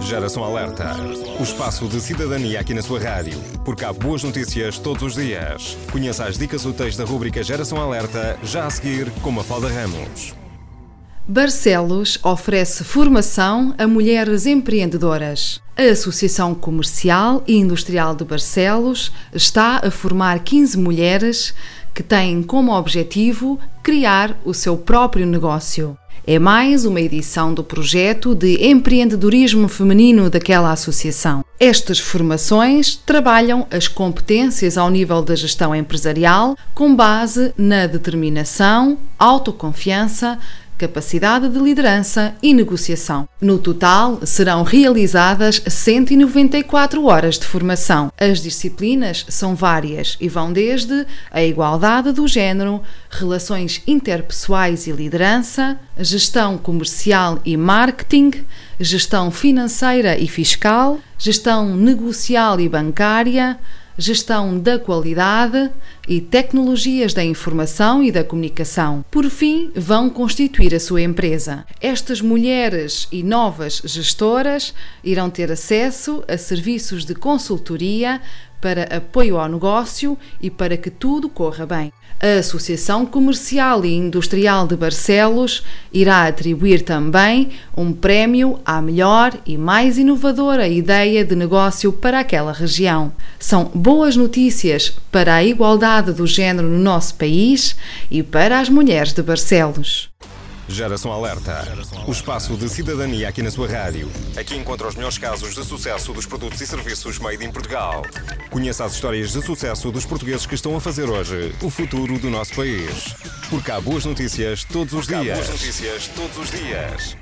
Geração Alerta. O espaço de cidadania aqui na sua rádio. Porque há boas notícias todos os dias. Conheça as dicas úteis da rubrica Geração Alerta, já a seguir com Mafalda Ramos. Barcelos oferece formação a mulheres empreendedoras. A Associação Comercial e Industrial de Barcelos está a formar 15 mulheres que têm como objetivo criar o seu próprio negócio. É mais uma edição do projeto de empreendedorismo feminino daquela associação. Estas formações trabalham as competências ao nível da gestão empresarial com base na determinação, autoconfiança, capacidade de liderança e negociação. No total, serão realizadas 194 horas de formação. As disciplinas são várias e vão desde a igualdade do género, relações interpessoais e liderança, gestão comercial e marketing, gestão financeira e fiscal, gestão negocial e bancária, gestão da qualidade e tecnologias da informação e da comunicação. Por fim, vão constituir a sua empresa. Estas mulheres e novas gestoras irão ter acesso a serviços de consultoria para apoio ao negócio e para que tudo corra bem. A Associação Comercial e Industrial de Barcelos irá atribuir também um prémio à melhor e mais inovadora ideia de negócio para aquela região. São boas notícias para a igualdade do género no nosso país e para as mulheres de Barcelos. Geração Alerta. O espaço de cidadania aqui na sua rádio. Aqui encontra os melhores casos de sucesso dos produtos e serviços made in Portugal. Conheça as histórias de sucesso dos portugueses que estão a fazer hoje o futuro do nosso país. Porque há boas notícias todos os dias. Há boas notícias todos os dias.